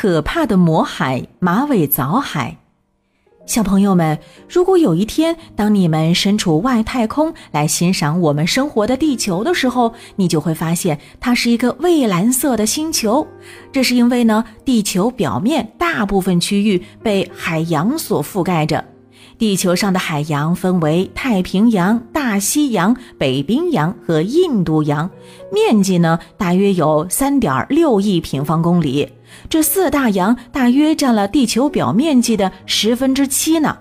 可怕的魔海——马尾藻海。小朋友们，如果有一天，当你们身处外太空来欣赏我们生活的地球的时候，你就会发现它是一个蔚蓝色的星球。这是因为呢，地球表面大部分区域被海洋所覆盖着。地球上的海洋分为太平洋、大西洋、北冰洋和印度洋，面积呢大约有三点六亿平方公里。这四大洋大约占了地球表面积的十分之七呢，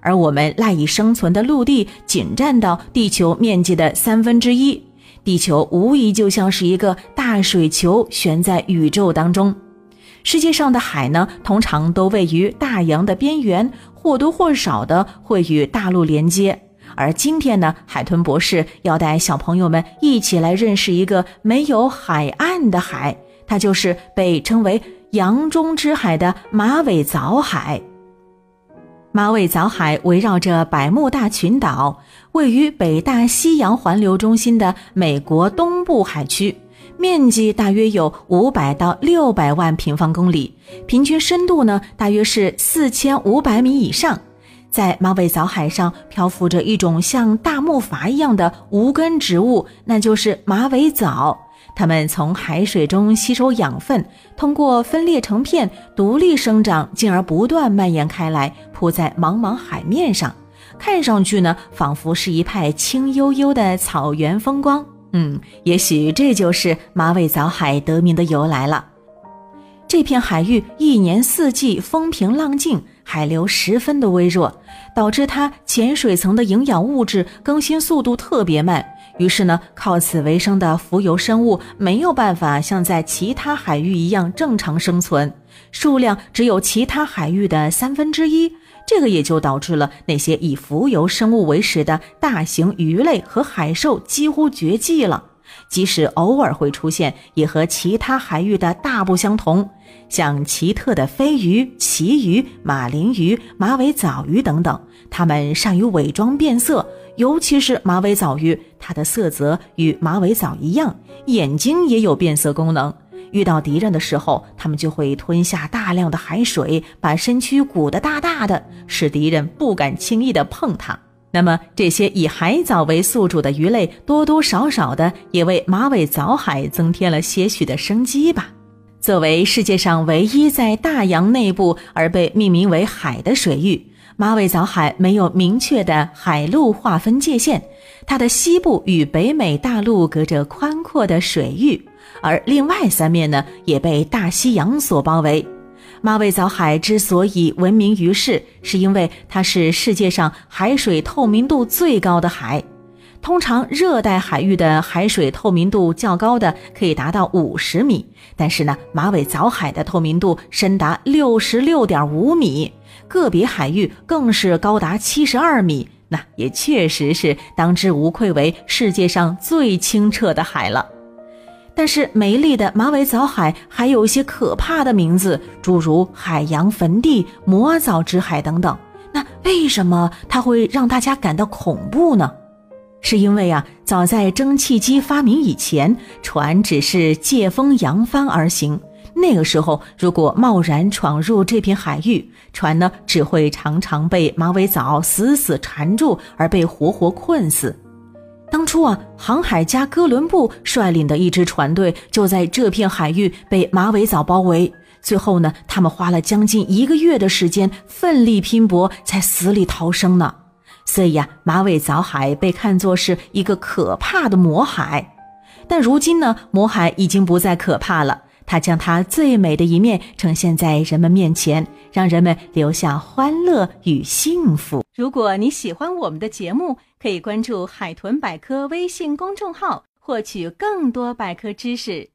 而我们赖以生存的陆地仅占到地球面积的三分之一。地球无疑就像是一个大水球悬在宇宙当中。世界上的海呢，通常都位于大洋的边缘。或多或少的会与大陆连接，而今天呢，海豚博士要带小朋友们一起来认识一个没有海岸的海，它就是被称为“洋中之海”的马尾藻海。马尾藻海围绕着百慕大群岛，位于北大西洋环流中心的美国东部海区。面积大约有五百到六百万平方公里，平均深度呢大约是四千五百米以上。在马尾藻海上漂浮着一种像大木筏一样的无根植物，那就是马尾藻。它们从海水中吸收养分，通过分裂成片独立生长，进而不断蔓延开来，铺在茫茫海面上。看上去呢，仿佛是一派青幽幽的草原风光。嗯，也许这就是马尾藻海得名的由来了。这片海域一年四季风平浪静，海流十分的微弱，导致它浅水层的营养物质更新速度特别慢。于是呢，靠此为生的浮游生物没有办法像在其他海域一样正常生存，数量只有其他海域的三分之一。这个也就导致了那些以浮游生物为食的大型鱼类和海兽几乎绝迹了。即使偶尔会出现，也和其他海域的大不相同。像奇特的飞鱼、旗鱼、马林鱼、马尾藻鱼等等，它们善于伪装变色，尤其是马尾藻鱼，它的色泽与马尾藻一样，眼睛也有变色功能。遇到敌人的时候，他们就会吞下大量的海水，把身躯鼓得大大的，使敌人不敢轻易的碰它。那么，这些以海藻为宿主的鱼类，多多少少的也为马尾藻海增添了些许的生机吧。作为世界上唯一在大洋内部而被命名为海的水域，马尾藻海没有明确的海陆划分界限，它的西部与北美大陆隔着宽阔的水域。而另外三面呢，也被大西洋所包围。马尾藻海之所以闻名于世，是因为它是世界上海水透明度最高的海。通常热带海域的海水透明度较高的可以达到五十米，但是呢，马尾藻海的透明度深达六十六点五米，个别海域更是高达七十二米。那也确实是当之无愧为世界上最清澈的海了。但是美丽的马尾藻海还有一些可怕的名字，诸如海洋坟地、魔藻之海等等。那为什么它会让大家感到恐怖呢？是因为啊，早在蒸汽机发明以前，船只是借风扬帆而行。那个时候，如果贸然闯入这片海域，船呢只会常常被马尾藻死死缠住，而被活活困死。当初啊，航海家哥伦布率领的一支船队就在这片海域被马尾藻包围。最后呢，他们花了将近一个月的时间，奋力拼搏，才死里逃生呢。所以呀，马尾藻海被看作是一个可怕的魔海。但如今呢，魔海已经不再可怕了。他将他最美的一面呈现在人们面前，让人们留下欢乐与幸福。如果你喜欢我们的节目，可以关注“海豚百科”微信公众号，获取更多百科知识。